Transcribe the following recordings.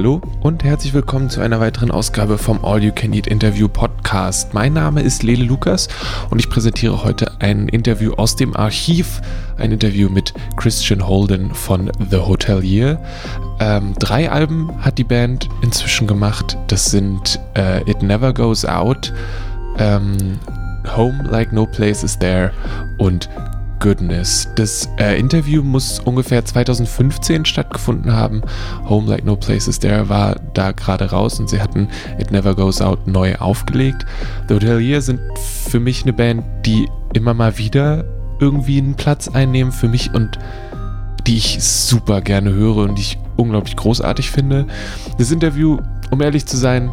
Hallo und herzlich willkommen zu einer weiteren Ausgabe vom All You Can Eat Interview Podcast. Mein Name ist Lele Lukas und ich präsentiere heute ein Interview aus dem Archiv, ein Interview mit Christian Holden von The Hotelier. Ähm, drei Alben hat die Band inzwischen gemacht. Das sind äh, It Never Goes Out, ähm, Home Like No Place Is There und goodness. Das äh, Interview muss ungefähr 2015 stattgefunden haben. Home Like No Places There war da gerade raus und sie hatten It Never Goes Out neu aufgelegt. The Hotelier sind für mich eine Band, die immer mal wieder irgendwie einen Platz einnehmen für mich und die ich super gerne höre und die ich unglaublich großartig finde. Das Interview, um ehrlich zu sein,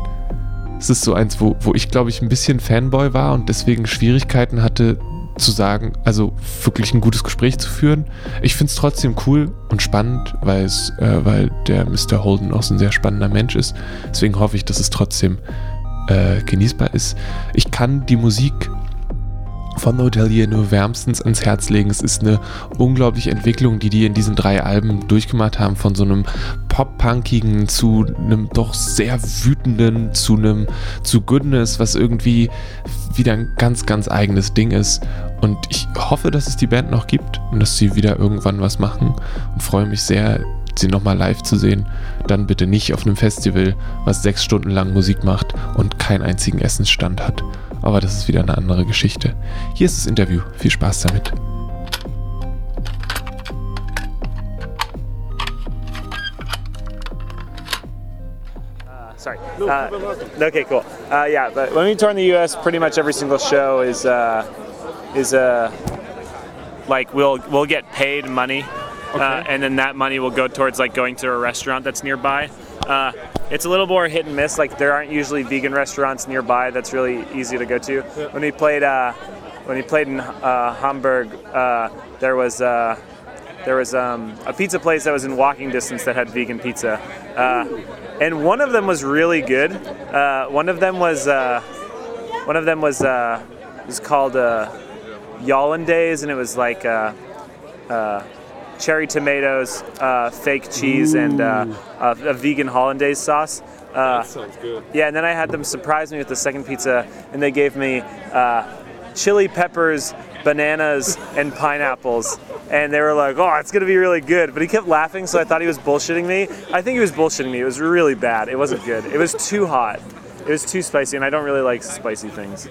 es ist so eins, wo, wo ich glaube ich ein bisschen Fanboy war und deswegen Schwierigkeiten hatte, zu sagen, also wirklich ein gutes Gespräch zu führen. Ich finde es trotzdem cool und spannend, weil, es, äh, weil der Mr. Holden auch so ein sehr spannender Mensch ist. Deswegen hoffe ich, dass es trotzdem äh, genießbar ist. Ich kann die Musik von Hotelier nur wärmstens ans Herz legen. Es ist eine unglaubliche Entwicklung, die die in diesen drei Alben durchgemacht haben, von so einem pop-punkigen zu einem doch sehr wütenden, zu einem zu Goodness, was irgendwie wieder ein ganz, ganz eigenes Ding ist. Und ich hoffe, dass es die Band noch gibt und dass sie wieder irgendwann was machen und freue mich sehr, sie nochmal live zu sehen. Dann bitte nicht auf einem Festival, was sechs Stunden lang Musik macht und keinen einzigen Essensstand hat. Aber das ist wieder eine andere Geschichte. Hier ist das Interview. Viel Spaß damit. sorry. Uh, okay, cool. Uh, yeah, but when we tour in the U.S., pretty much every single show is uh, is uh, like we'll we'll get paid money, uh, and then that money will go towards like going to a restaurant that's nearby. Uh, it's a little more hit and miss. Like there aren't usually vegan restaurants nearby that's really easy to go to. When we played uh, when we played in uh, Hamburg, uh, there was. Uh, there was um, a pizza place that was in walking distance that had vegan pizza, uh, and one of them was really good. Uh, one of them was uh, one of them was uh, was called uh, Yollandaise, and it was like uh, uh, cherry tomatoes, uh, fake cheese, and uh, a, a vegan hollandaise sauce. Uh, Sounds good. yeah, and then I had them surprise me with the second pizza, and they gave me uh, chili peppers, bananas, and pineapples. And they were like, "Oh, it's gonna be really good," but he kept laughing, so I thought he was bullshitting me. I think he was bullshitting me. It was really bad. It wasn't good. It was too hot. It was too spicy, and I don't really like spicy things.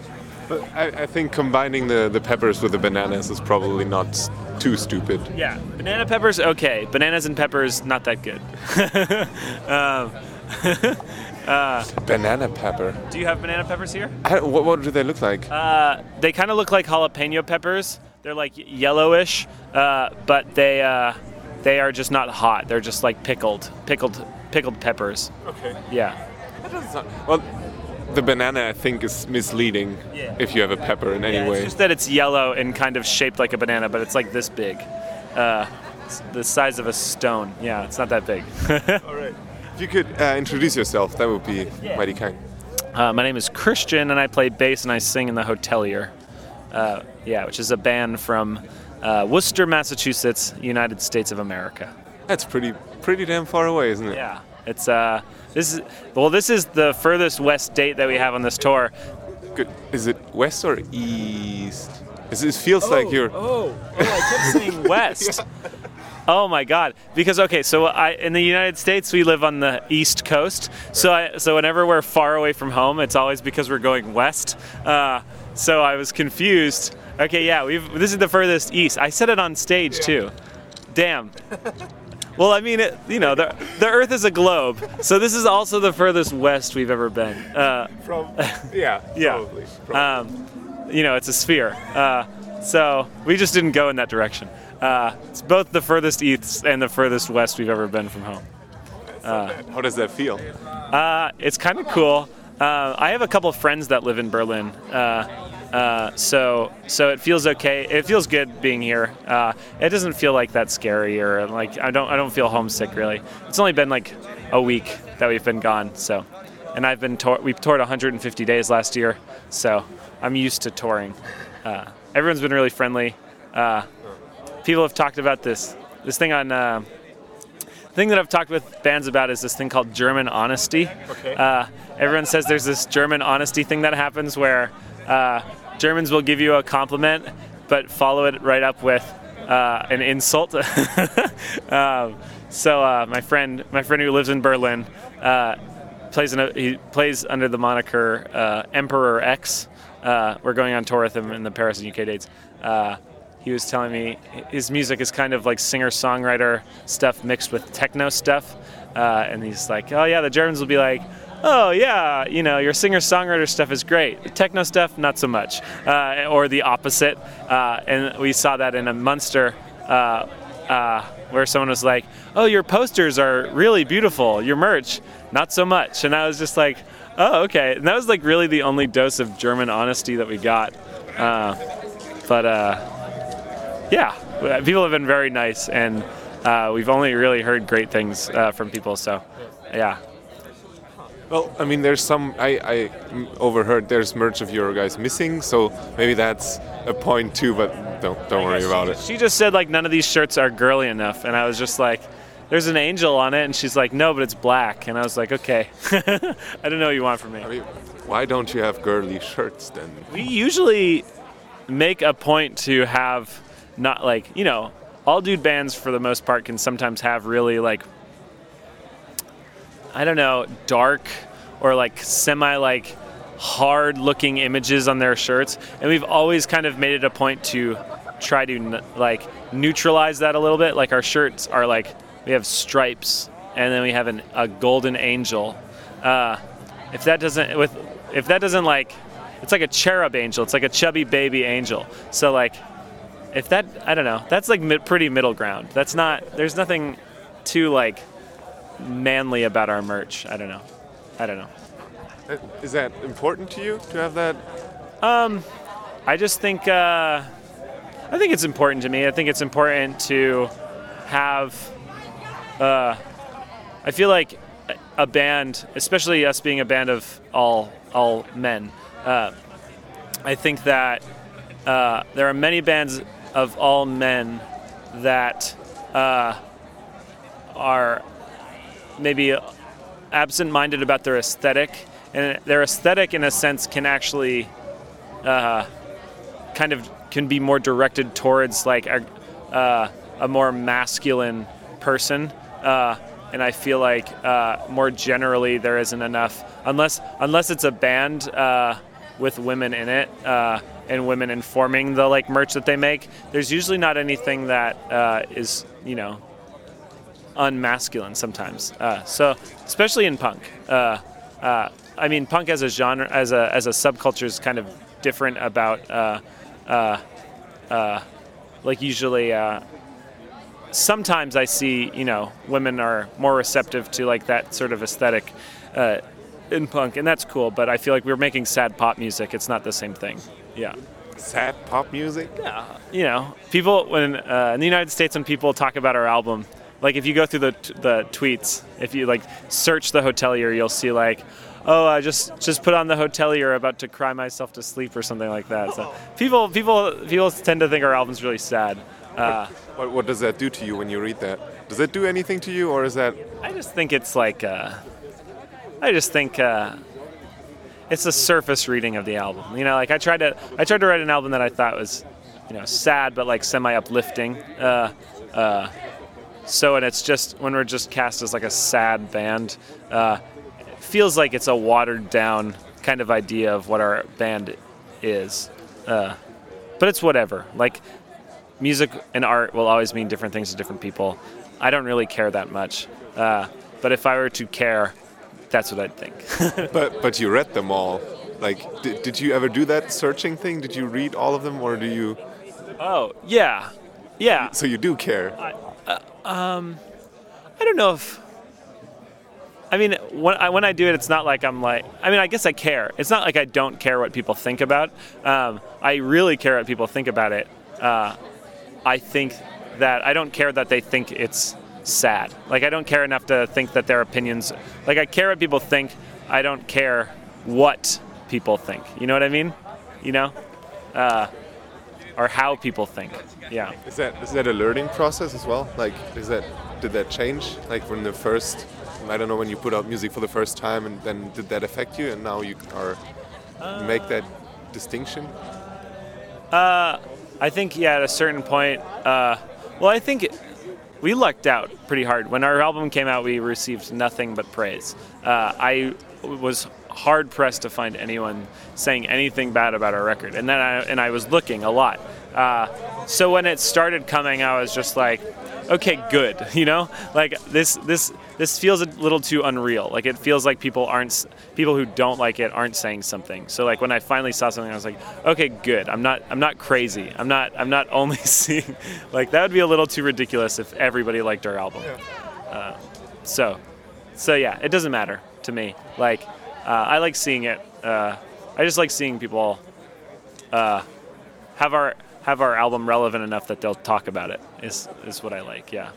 But I, I think combining the, the peppers with the bananas is probably not too stupid. Yeah, banana peppers okay. Bananas and peppers not that good. um, Banana pepper. do you have banana peppers here? I, what, what do they look like? Uh, they kind of look like jalapeno peppers. They're like yellowish, uh, but they uh, they are just not hot. They're just like pickled, pickled, pickled peppers. okay. Yeah. That doesn't sound- well, the banana I think is misleading Yeah. if you have a pepper in any Yeah, way. It's just that it's yellow and kind of shaped like a banana, but it's like this big, uh, it's the size of a stone. Yeah, it's not that big. All right. If you could uh, introduce yourself, that would be mighty kind. Uh, my name is Christian, and I play bass and I sing in the Hotelier. Uh, yeah, which is a band from uh, Worcester, Massachusetts, United States of America. That's pretty pretty damn far away, isn't it? Yeah, it's uh, this is well, this is the furthest west date that we have on this tour. Good. Is it west or east? Is it feels like you're. Oh, oh, I kept saying west. Oh my God! Because okay, so I in the United States we live on the East Coast, so I, so whenever we're far away from home, it's always because we're going west. Uh, so I was confused. Okay, yeah, we've this is the furthest east. I said it on stage too. Damn. Well, I mean, it, you know, the the Earth is a globe, so this is also the furthest west we've ever been. Uh, From, yeah, Yeah. probably. probably. um, you know, it's a sphere. Uh, so we just didn't go in that direction. Uh, it's both the furthest east and the furthest west we've ever been from home. How does that feel? Uh, it's kind of cool. Uh, I have a couple of friends that live in Berlin. Uh, so so it feels okay. It feels good being here. Uh, it doesn't feel like that scary or like I don't I don't feel homesick really. It's only been like a week that we've been gone. So, and I've been tour- we've toured 150 days last year. So I'm used to touring. Uh, everyone's been really friendly. Uh, people have talked about this this thing on. Uh, thing that I've talked with bands about is this thing called German honesty. Okay. Uh, everyone says there's this German honesty thing that happens where uh, Germans will give you a compliment, but follow it right up with uh, an insult. um, so uh, my friend, my friend who lives in Berlin, uh, plays in a, he plays under the moniker uh, Emperor X. Uh, we're going on tour with him in the Paris and UK dates. Uh, he was telling me his music is kind of like singer-songwriter stuff mixed with techno stuff, and he's like, "Oh yeah, the Germans will be like." Oh yeah, you know your singer-songwriter stuff is great. Techno stuff, not so much, uh, or the opposite. Uh, and we saw that in a Munster uh, uh, where someone was like, "Oh, your posters are really beautiful. Your merch, not so much." And I was just like, "Oh, okay." And that was like really the only dose of German honesty that we got. Uh, but yeah, people have been very nice, and uh, we've only really heard great things uh, from people. So, yeah. Well, I mean, there's some. I, I overheard there's merch of your guys missing, so maybe that's a point too. But don't don't worry about it. She just said like none of these shirts are girly enough, and I was just like, "There's an angel on it," and she's like, "No, but it's black," and I was like, "Okay, I don't know what you want from me." I mean, why don't you have girly shirts then? We usually make a point to have not like you know all dude bands for the most part can sometimes have really like I don't know dark or like semi like hard looking images on their shirts. And we've always kind of made it a point to try to like neutralize that a little bit. Like our shirts are like we have stripes and then we have an, a golden angel. Uh, if that doesn't with if that doesn't like it's like a cherub angel. It's like a chubby baby angel. So like if that i don't know. That's like mid, pretty middle ground. That's not there's nothing too like manly about our merch i don't know i don't know Uh, Is that important to you to have that? Um, I just think uh, I think it's important to me. I think it's important to have. Uh, I feel like a band, especially us being a band of all all men. Uh, I think that uh, there are many bands of all men that uh, are maybe absent-minded about their aesthetic, and their aesthetic, in a sense, can actually uh, kind of can be more directed towards like a, uh, a more masculine person. Uh, and I feel like uh, more generally there isn't enough unless unless it's a band uh, with women in it uh, and women informing the like merch that they make. There's usually not anything that uh, is you know unmasculine sometimes. Uh, so especially in punk. Uh, uh, I mean, punk as a genre, as a as a subculture, is kind of different about uh, uh, uh, like usually. Uh, sometimes I see you know women are more receptive to like that sort of aesthetic uh, in punk, and that's cool. But I feel like we're making sad pop music. It's not the same thing. Yeah. Sad pop music? Yeah. You know, people when uh, in the United States when people talk about our album, like if you go through the the tweets, if you like search the hotelier, you'll see like, oh, I just just put on the hotelier, about to cry myself to sleep or something like that. So people people people tend to think our album's really sad. Uh, What, what does that do to you when you read that? Does it do anything to you, or is that I just think it's like uh, I just think uh, it's a surface reading of the album. You know, like I tried to I tried to write an album that I thought was, you know, sad but like semi uplifting. Uh, uh, so and it's just when we're just cast as like a sad band, uh, it feels like it's a watered down kind of idea of what our band is. Uh, but it's whatever. Like music and art will always mean different things to different people. I don't really care that much. Uh, but if I were to care, that's what I'd think. but but you read them all? Like, did, did you ever do that searching thing? Did you read all of them, or do you? oh, yeah. Yeah. So you do care. I don't know if. I mean, when I, when I do it, it's not like I'm like. I mean, I guess I care. It's not like I don't care what people think about. Um, I really care what people think about it. Uh, I think that I don't care that they think it's sad. Like I don't care enough to think that their opinions. Like I care what people think. I don't care what people think. You know what I mean? You know. Uh, or how people think. Yeah. Is that is that a learning process as well? Like, is that did that change? Like from the first, I don't know, when you put out music for the first time, and then did that affect you? And now you are make that distinction. Uh, I think yeah, at a certain point. Uh, well, I think we lucked out pretty hard. When our album came out, we received nothing but praise. Uh, I was hard pressed to find anyone saying anything bad about our record, and then I, and I was looking a lot. Uh, so when it started coming, I was just like, okay, good. You know, like this this this feels a little too unreal. Like it feels like people aren't people who don't like it aren't saying something. So like when I finally saw something, I was like, okay, good. I'm not I'm not crazy. I'm not I'm not only seeing like that would be a little too ridiculous if everybody liked our album. Uh, so so yeah, it doesn't matter to me. Like uh, I like seeing it. Uh, I just like seeing people uh, have our have our album relevant enough that they'll talk about it. Is is what I like. Yeah.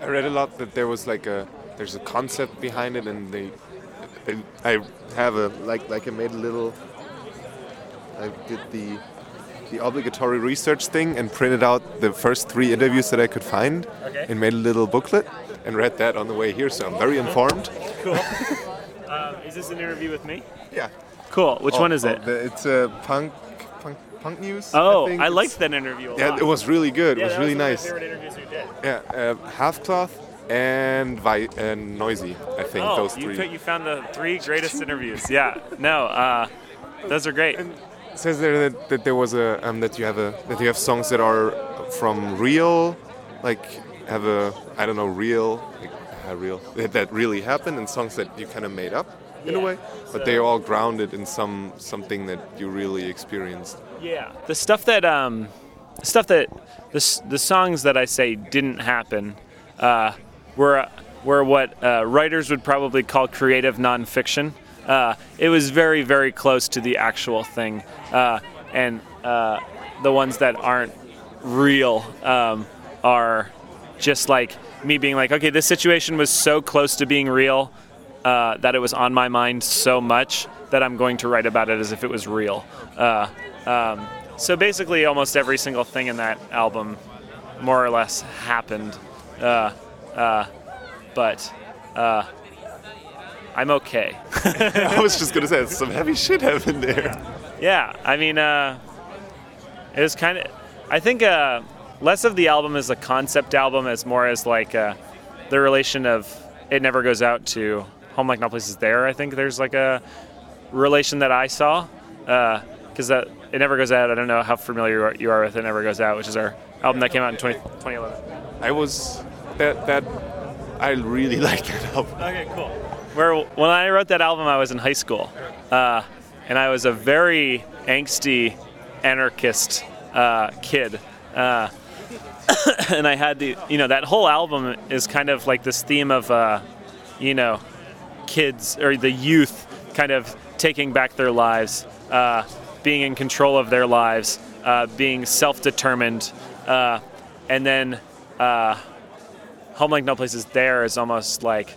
I read a lot that there was like a there's a concept behind it, and they, they I have a like like I made a little. I did the the obligatory research thing and printed out the first three interviews that I could find Okay. and made a little booklet and read that on the way here. So I'm very informed. Cool. um, is this an interview with me? Yeah. Cool. Which one is Oh, it? the- it's a punk punk punk news. Oh, think. I, liked that interview a lot. Yeah, it was really good. Yeah, it was really of nice. Favorite interviews we did. Yeah, uh, half cloth and vi- and Noisey. I think Oh, those you, three. put- you found the three greatest interviews. Yeah. No, uh, those are great. It says there that, that there was a um, that you have a that you have songs that are from real, like have a I don't know real, like, uh, real that, that really happened, and songs that you kind of made up in a way, but they're all grounded in some something that you really experienced. Yeah. The stuff that um, stuff that the the songs that I say didn't happen, uh, were were what uh, writers would probably call creative nonfiction. Uh, it was very very close to the actual thing, uh, and uh, the ones that aren't real um, are just like me being like, okay, this situation was so close to being real uh, that it was on my mind so much that I'm going to write about it as if it was real. Uh, um, so basically, almost every single thing in that album, more or less, happened. Uh, uh, but uh, I'm okay. I was just gonna say some heavy shit happened there. Yeah, I mean, uh, it was kind of. I think uh, less of the album is a concept album, as more as like uh, the relation of it never goes out to Home Like No Place Is There. I think there's like a relation that I saw because that it never goes out. I don't know how familiar you are, you are with it never goes out, which is our album that came out in 20, 2011. I was that that I really like that album. Okay, cool. Where when I wrote that album, I was in high school, uh, and I was a very angsty, anarchist uh, kid. Uh, and I had the, you know, that whole album is kind of like this theme of, uh, you know, kids or the youth kind of taking back their lives, uh, being in control of their lives, uh, being self-determined, uh, and then uh, Home Like No Place Is There is almost like,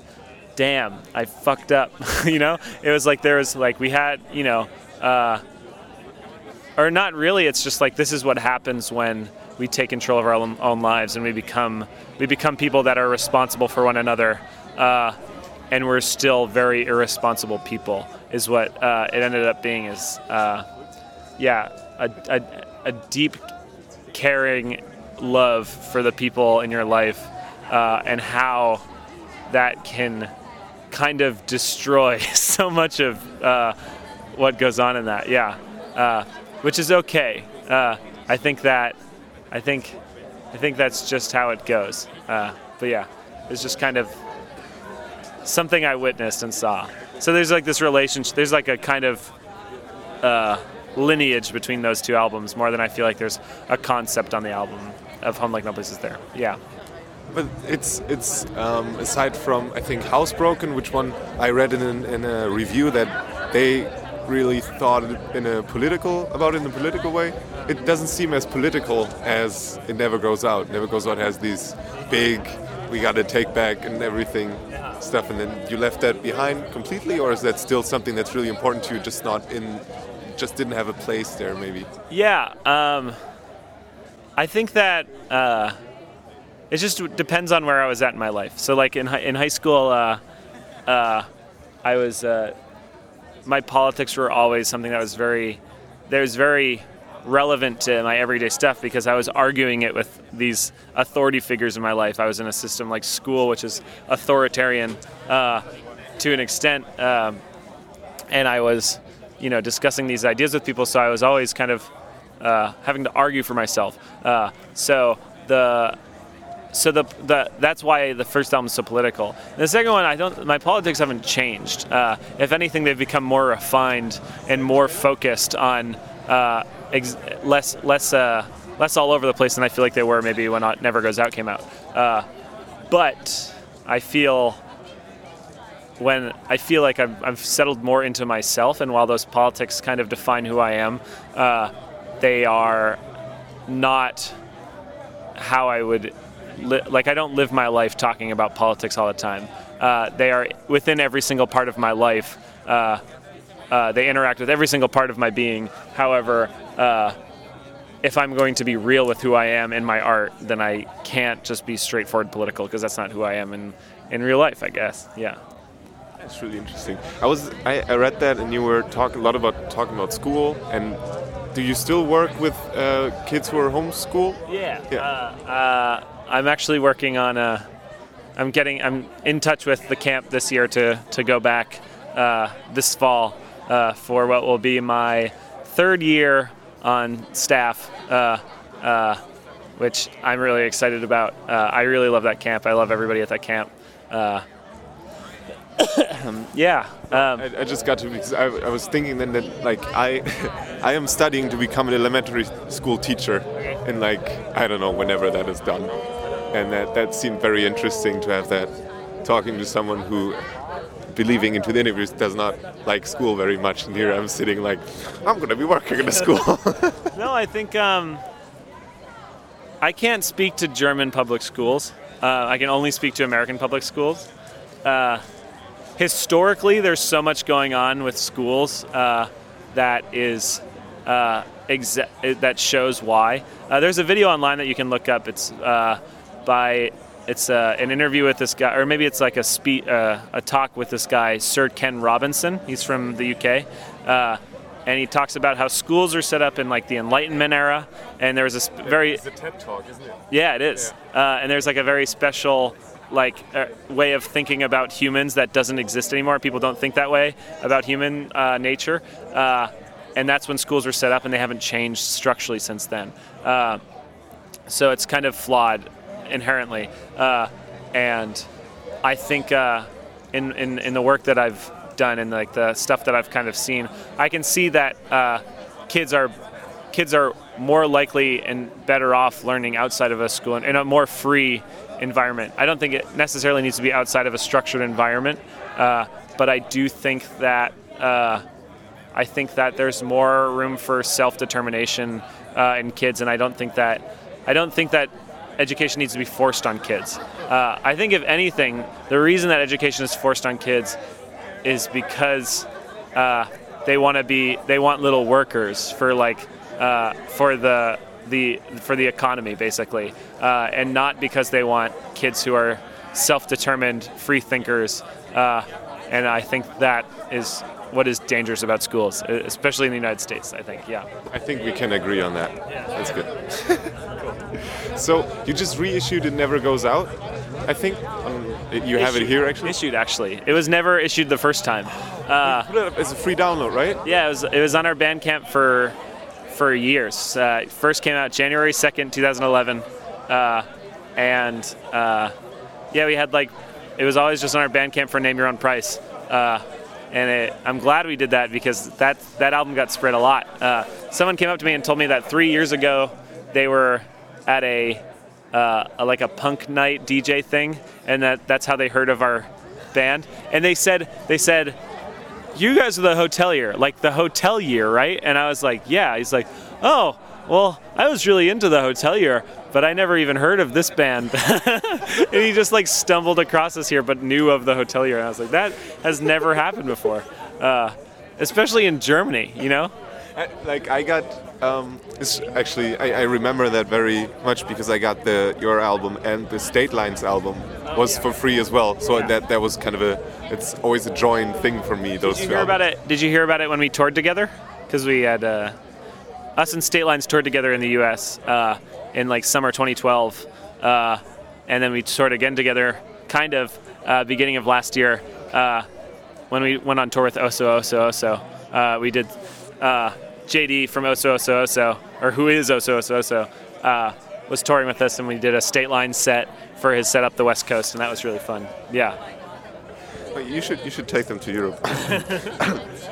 damn, I fucked up. you know, it was like there was like we had, you know, uh, or not really. It's just like this is what happens when we take control of our own, own lives and we become we become people that are responsible for one another. Uh, and we're still very irresponsible people, is what uh, it ended up being. Is uh, yeah, a, a, a deep, caring love for the people in your life, uh, and how that can kind of destroy so much of uh, what goes on in that. Yeah, uh, which is okay. Uh, I think that I think I think that's just how it goes. Uh, but yeah, it's just kind of something I witnessed and saw. So there's like this relationship. There's like a kind of uh, lineage between those two albums more than I feel like there's a concept on the album of Home Like No Place Is There. Yeah. But it's it's um, aside from I think Housebroken, which one I read in, in a review that they really thought in a political about it in a political way. It doesn't seem as political as it never goes out. Never goes out has these big we got to take back and everything stuff, and then you left that behind completely, or is that still something that's really important to you, just not in, just didn't have a place there maybe? Yeah. Um, I think that uh, it just depends on where I was at in my life. So, like in hi- in high school, uh, uh, I was uh, my politics were always something that was very that was very relevant to my everyday stuff because I was arguing it with these authority figures in my life. I was in a system like school, which is authoritarian uh, to an extent, um, and I was, you know, discussing these ideas with people. So I was always kind of uh, having to argue for myself. Uh, so the so the, the that's why the first album is so political. And the second one, I don't. My politics haven't changed. Uh, if anything, they've become more refined and more focused on uh, ex- less less uh, less all over the place than I feel like they were maybe when Never Goes Out came out. Uh, but I feel when I feel like I've, I've, settled more into myself, and while those politics kind of define who I am, uh, they are not how I would li- like. I don't live my life talking about politics all the time. Uh, they are within every single part of my life. Uh, uh, they interact with every single part of my being. However, uh, if I'm going to be real with who I am in my art, then I can't just be straightforward political because that's not who I am in, in real life, I guess. Yeah. That's really interesting. I was I, I read that and you were talking a lot about talking about school and do you still work with uh, kids who are homeschooled? Yeah. yeah. Uh, uh, I'm actually working on a. I'm getting. I'm in touch with the camp this year to to go back uh, this fall uh, for what will be my third year on staff, uh, uh, which I'm really excited about. Uh, I really love that camp. I love everybody at that camp. Uh, yeah. Um, I, I, just got to because I, I, was thinking then that like I I am studying to become an elementary school teacher, and like I don't know whenever that is done, and that that seemed very interesting to have that talking to someone who believing into the interviews does not like school very much. And here I'm sitting like, I'm going to be working in a school. no, I think um, I can't speak to German public schools. Uh, I can only speak to American public schools. Uh, historically, there's so much going on with schools uh, that is uh, that shows why. Uh, there's a video online that you can look up. It's uh, by it's uh, an interview with this guy, or maybe it's like a spe- uh, a talk with this guy, Sir Ken Robinson. He's from the UK, uh, and he talks about how schools are set up in like the Enlightenment era, and there was a sp- very it's a TED talk, isn't it? Yeah, it is, yeah. Uh, and there's like a very special like uh, way of thinking about humans that doesn't exist anymore. People don't think that way about human uh, nature, and that's when schools were set up, and they haven't changed structurally since then. so it's kind of flawed inherently. Uh, and I think uh, in, in, in the work that I've done and like the stuff that I've kind of seen, I can see that uh, kids are kids are more likely and better off learning outside of a school in a more free environment. I don't think it necessarily needs to be outside of a structured environment, uh, but I do think that uh, I think that there's more room for self-determination uh, in kids, and I don't think that I don't think that education needs to be forced on kids. Uh, I think, if anything, the reason that education is forced on kids is because uh, they want to be they want little workers for like uh, for the the for the economy basically, uh, and not because they want kids who are self-determined free thinkers. Uh, and I think that is what is dangerous about schools, especially in the United States. I think, yeah. I think we can agree on that. That's good. so you just reissued "It Never Goes Out." I think um, you have it here actually. Issued actually. It was never issued the first time. Uh, put it up as a free download, right? Yeah, it was. It was on our Bandcamp for for years. Uh, first came out January second, two thousand eleven, uh, and uh, yeah, we had like it was always just on our Bandcamp for name your own price. Uh, and it, I'm glad we did that because that that album got spread a lot. Uh, someone came up to me and told me that three years ago they were at a, uh, like a punk night DJ thing, and that that's how they heard of our band. And they said they said, "You guys are the Hotelier, like the Hotelier, right?" And I was like, "Yeah." He's like, "Oh." Well, I was really into the Hotelier, but I never even heard of this band. and he just like stumbled across us here, but knew of the Hotelier. And I was like, that has never happened before, uh, especially in Germany, you know? Like I got um, it's actually I, I remember that very much because I got the your album and the State Lines album was for free as well. So Yeah. that that was kind of a it's always a joint thing for me. Those Did you two hear about it? Did you hear about it when we toured together? Because we had uh, us and State Lines toured together in the U.S. Uh, in like summer 2012, uh, and then we toured again together, kind of uh, beginning of last year uh, when we went on tour with Oso Oso Oso. Uh, we did uh, JD from Oso Oso Oso, or who is Oso Oso Oso, uh, was touring with us, and we did a State Line set for his set up the West Coast, and that was really fun. Yeah. But You should you should take them to Europe.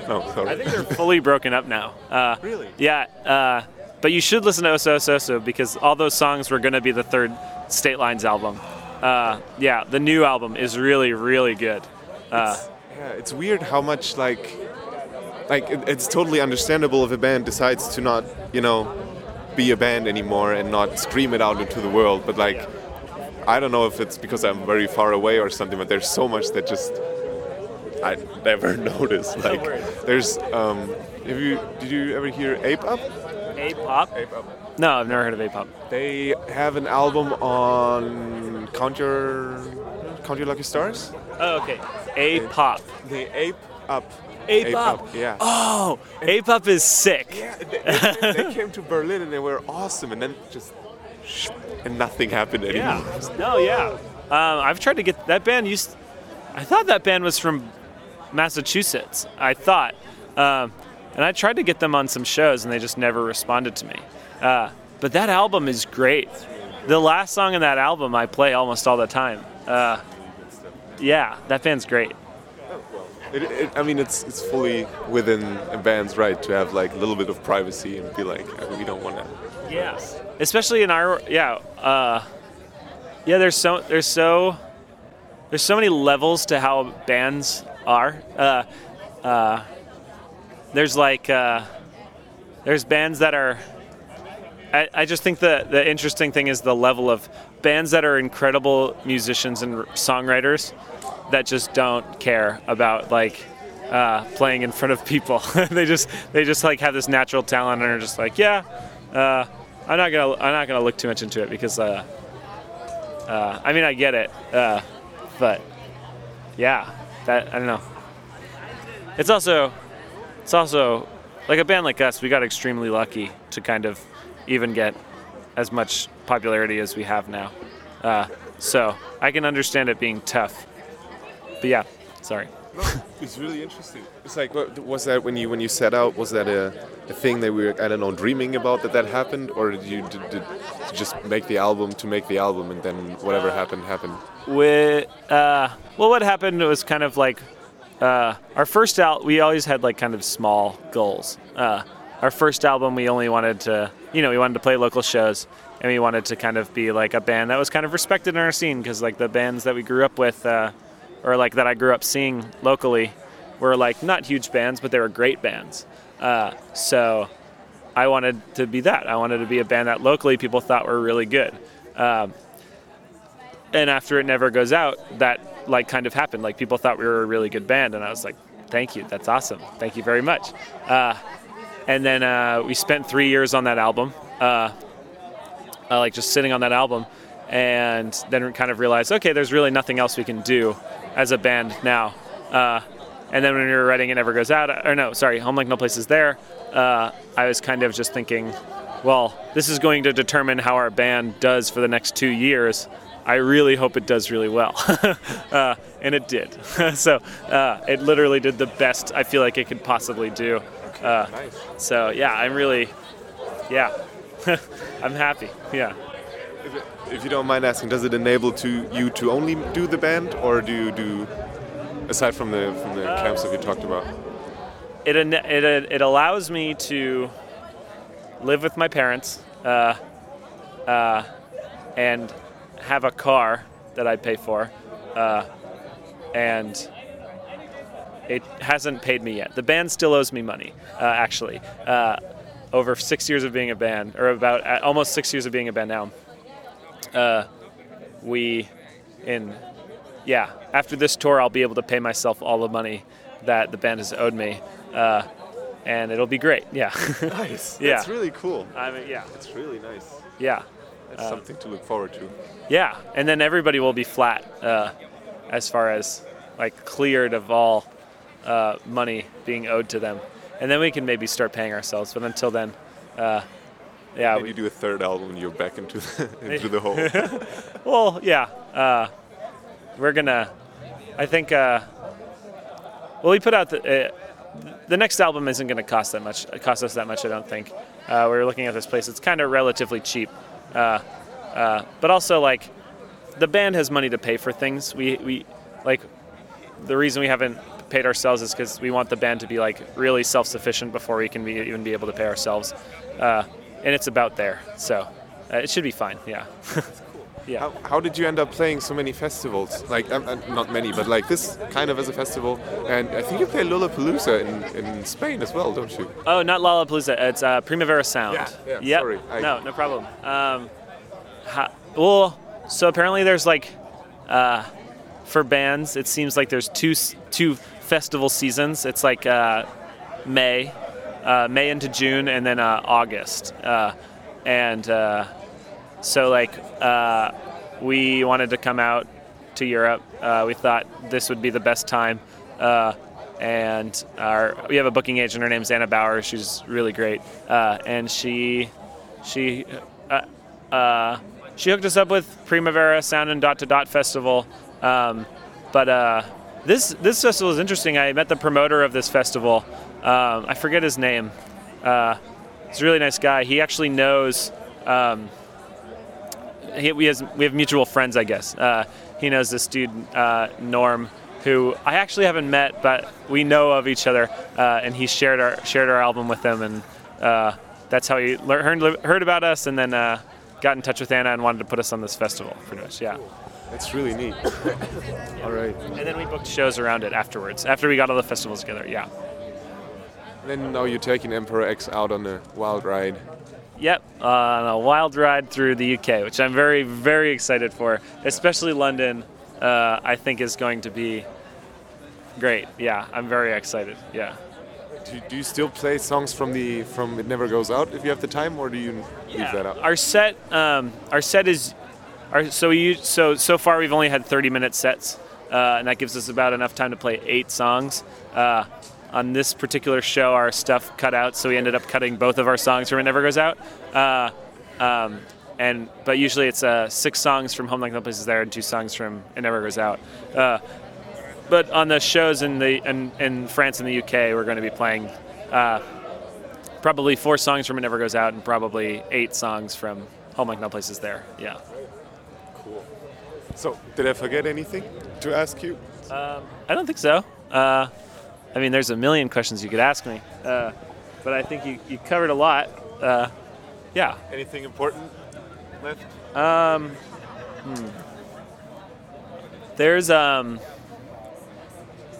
no, sorry. I think they're fully broken up now. Uh, Really? Yeah. Uh, but you should listen to Oso Oso Oso because all those songs were going to be the third State Lines album. Uh, yeah, the new album is really, really good. Uh, Yeah, it's weird how much like like it, it's totally understandable if a band decides to not you know be a band anymore and not scream it out into the world. But like I don't know if it's because I'm very far away or something, but there's so much that just I never noticed. Like there's um have you did you ever hear Ape Up? A-pop? Ape Up. No, I've never heard of A-pop. They have an album on Count Your Count Your Lucky Stars. Oh, okay. A-pop. The Ape Up. Ape Up. Yeah. Oh, A-pop is sick. Yeah, they, they, they came to Berlin and they were awesome, and then just and nothing happened anymore. Yeah. No, yeah. Um, I've tried to get that band used. I thought that band was from Massachusetts. I thought, um, and I tried to get them on some shows, and they just never responded to me. Uh, but that album is great. The last song in that album I play almost all the time. Uh, yeah, that band's great. It, it, I mean, it's it's fully within a band's right to have like a little bit of privacy and be like, "Uh, we don't want to. Yeah. Especially in our yeah, uh, yeah. There's so there's so there's so many levels to how bands are. Uh, uh, there's like uh, there's bands that are. I, I just think the the interesting thing is the level of bands that are incredible musicians and songwriters that just don't care about like uh, playing in front of people. they just they just like have this natural talent and are just like yeah. Uh, I'm not gonna I'm not gonna look too much into it because uh, uh, I mean I get it, uh, but yeah, that I don't know. It's also it's also like a band like us. We got extremely lucky to kind of even get as much popularity as we have now. Uh, so I can understand it being tough. But yeah, sorry. It's really interesting. It's like, what, was that when you when you set out? Was that a, a thing that we were I don't know dreaming about that that happened, or did you did, did you just make the album to make the album and then whatever happened happened? with uh, well what happened was kind of like uh, our first out we always had like kind of small goals uh, our first album we only wanted to you know we wanted to play local shows and we wanted to kind of be like a band that was kind of respected in our scene because like the bands that we grew up with uh, or like that i grew up seeing locally were like not huge bands but they were great bands. Uh, so i wanted to be that. I wanted to be a band that locally people thought were really good. Um, and after it never goes out that like kind of happened. Like people thought we were a really good band and i was like thank you. That's awesome. Thank you very much. Uh, and then uh, we spent three years on that album uh, uh, like just sitting on that album and then kind of realized okay there's really nothing else we can do as a band now uh, and then when we were writing it never goes out or no sorry home like no place is there uh, i was kind of just thinking well this is going to determine how our band does for the next two years I really hope it does really well. uh, and it did. so uh, it literally did the best I feel like it could possibly do. Uh, Nice. so yeah, I'm really, yeah, I'm happy. Yeah. If, you don't mind asking, does it enable to you to only do the band, or do you do aside from the from the camps that we talked about? It, it, it allows me to live with my parents uh, uh, and have a car that I pay for. Uh, and it hasn't paid me yet. The band still owes me money, uh, actually. Uh, over six years of being a band, or about uh, almost six years of being a band now, uh, we, in, yeah, after this tour, I'll be able to pay myself all the money that the band has owed me. Uh, and it'll be great. Yeah. Nice. Yeah. That's really cool. I mean, yeah, It's really nice. yeah, That's Um, something to look forward to. yeah, and then everybody will be flat uh, as far as like cleared of all uh, money being owed to them, and then we can maybe start paying ourselves. But until then, uh, yeah, When we, you do a third album, you're back into the, into the hole. Well, yeah. Uh, we're gonna. I think. Uh, well, we put out the. Uh, the next album isn't going to cost that much. Cost us that much, I don't think. Uh, we were looking at this place. It's kind of relatively cheap, uh, uh, but also like the band has money to pay for things. We we like the reason we haven't paid ourselves is because we want the band to be like really self-sufficient before we can be, even be able to pay ourselves, uh, and it's about there. So uh, it should be fine. Yeah. yeah. How, how did you end up playing so many festivals? Like, um, uh, not many, but like this kind of as a festival. And I think you play Lollapalooza in, in Spain as well, don't you? Oh, not Lollapalooza. It's uh, Primavera Sound. Yeah, yeah, Yep. sorry, I- No, no problem. Um, ha- well, so apparently there's like, uh, for bands, it seems like there's two two festival seasons. It's like uh, May, uh, May into June, and then uh, August. Uh, and uh, so like uh, we wanted to come out to Europe. We thought this would be the best time. And our, we have a booking agent. Her name's Anna Bauer. She's really great, and she she she hooked us up with Primavera Sound and Dot to Dot Festival. Um, but this this festival is interesting. I met the promoter of this festival. Um, I forget his name. Uh, he's a really nice guy. He actually knows. Um, he, we, has, we have mutual friends, I guess. Uh, he knows this dude, uh, Norm, who I actually haven't met, but we know of each other, uh, and he shared our shared our album with him, and uh, that's how he lear- heard, heard about us, and then uh, got in touch with Anna and wanted to put us on this festival, pretty much, yeah. That's really neat. All right. And then we booked shows around it afterwards, after we got all the festivals together, yeah. Then now you're taking Emperor X out on a wild ride. Yep, on a wild ride through the UK, which I'm very, very excited for. Especially London, uh, I think is going to be great. Yeah, I'm very excited. Yeah. Do, do you still play songs from the from It Never Goes Out if you have the time, or do you leave that out? Our set, um, our set is, our, so we use, so so far we've only had 30 minute sets, uh, and that gives us about enough time to play eight songs. Uh, on this particular show, our stuff cut out, so we ended up cutting both of our songs from It Never Goes Out. Uh, um, and but usually it's uh, six songs from Home Like No Place Is There and two songs from It Never Goes Out. Uh, but on the shows in the in, in France and the UK, we're going to be playing uh, probably four songs from It Never Goes Out and probably eight songs from Home Like No Place Is There. Yeah. Cool. So, did I forget anything to ask you? I don't think so. I mean, there's a million questions you could ask me, uh, but I think you, you covered a lot. Uh, yeah. Anything important left? There's um,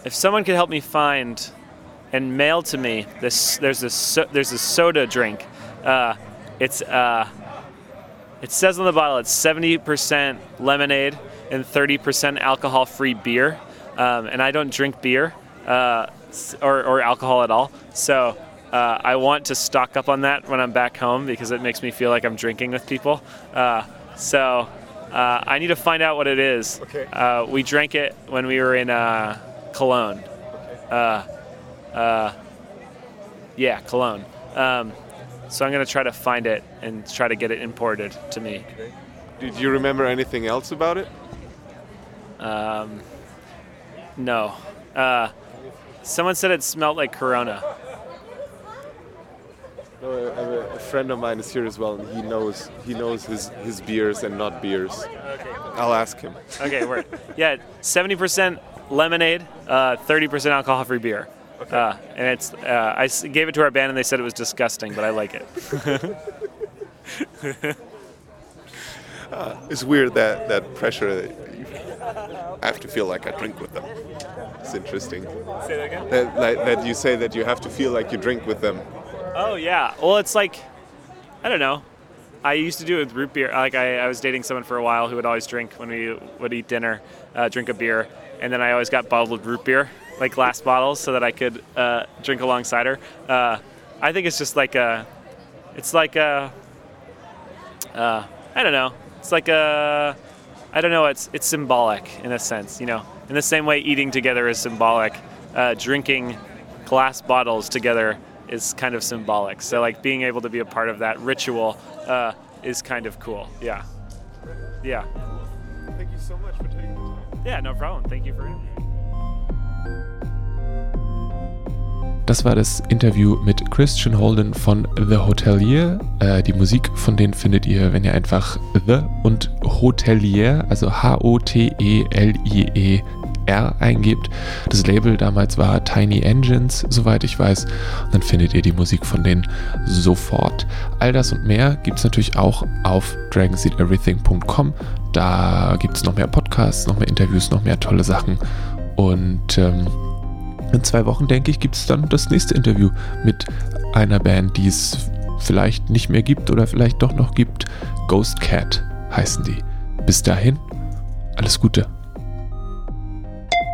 if someone could help me find and mail to me this, there's a so, there's a soda drink. Uh, it's uh, it says on the bottle it's 70% lemonade and 30% alcohol-free beer, um, and I don't drink beer uh, or, or alcohol at all. So uh, I want to stock up on that when I'm back home because it makes me feel like I'm drinking with people. Uh, so uh, I need to find out what it is. Okay. Uh, we drank it when we were in uh, Cologne. Uh, uh, yeah, Cologne. Um, so I'm gonna try to find it and try to get it imported to me. Did you remember anything else about it? No. Uh, someone said it smelled like Corona. No, I a, a friend of mine is here as well, and he knows he knows his, his beers and not beers. Okay. I'll ask him. Okay, word. Yeah, 70% lemonade, uh, 30% alcohol-free beer. Uh, and it's uh, I gave it to our band and they said it was disgusting, but I like it. It's weird that that pressure you have to feel like I drink with them. It's interesting. Say that again. That, like, that you say that you have to feel like you drink with them. Oh yeah. Well, it's like I don't know. I used to do it with root beer. Like I, I was dating someone for a while who would always drink when we would eat dinner, uh, drink a beer, and then I always got bottled root beer, like glass bottles so that I could uh, drink alongside her. Uh, I think it's just like a, it's like a, uh, I don't know. It's like a, I don't know. It's it's symbolic in a sense, you know. In the same way, eating together is symbolic. Uh, drinking glass bottles together is kind of symbolic. So like being able to be a part of that ritual uh, is kind of cool. Yeah. Yeah. Thank you so much for taking the time. Yeah, no problem. Thank you for interviewing. Das war das Interview mit Christian Holden von The Hotelier. Äh, die Musik von denen findet ihr, wenn ihr einfach The und Hotelier, also H-O-T-E-L-I-E-R eingebt. Das Label damals war Tiny Engines, soweit ich weiß. Und dann findet ihr die Musik von denen sofort. All das und mehr gibt es natürlich auch auf dragonseedeverything.com. Da gibt es noch mehr Podcasts, noch mehr Interviews, noch mehr tolle Sachen. Und ähm, in zwei Wochen, denke ich, gibt es dann das nächste Interview mit einer Band, die es vielleicht nicht mehr gibt oder vielleicht doch noch gibt. Ghost Cat heißen die. Bis dahin, alles Gute.